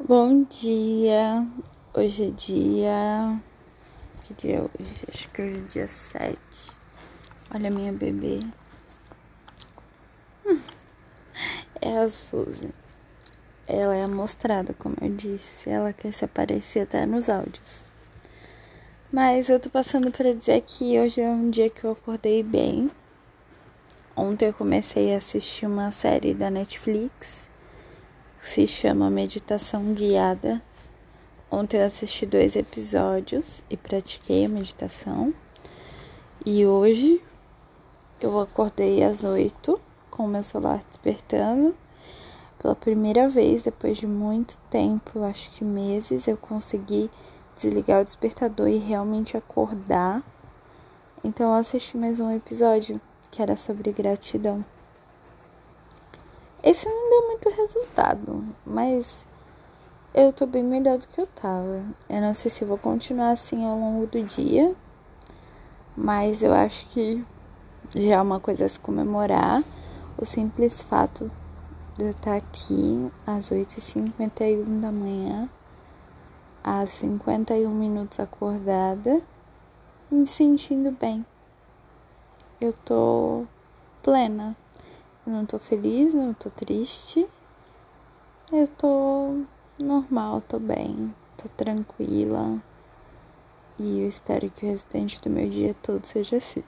Bom dia, hoje é dia. Que dia é hoje? Acho que hoje é dia 7. Olha a minha bebê. É a Suzy. Ela é amostrada, como eu disse. Ela quer se aparecer até nos áudios. Mas eu tô passando para dizer que hoje é um dia que eu acordei bem. Ontem eu comecei a assistir uma série da Netflix se chama Meditação Guiada. Ontem eu assisti dois episódios e pratiquei a meditação. E hoje eu acordei às oito com o meu celular despertando. Pela primeira vez, depois de muito tempo, acho que meses, eu consegui desligar o despertador e realmente acordar. Então eu assisti mais um episódio que era sobre gratidão. Esse não deu muito resultado, mas eu tô bem melhor do que eu tava. Eu não sei se vou continuar assim ao longo do dia, mas eu acho que já é uma coisa a se comemorar. O simples fato de eu estar aqui às 8h51 da manhã, às 51 minutos acordada, me sentindo bem. Eu tô plena. Eu não tô feliz, não tô triste. Eu tô normal, tô bem, tô tranquila. E eu espero que o restante do meu dia todo seja assim.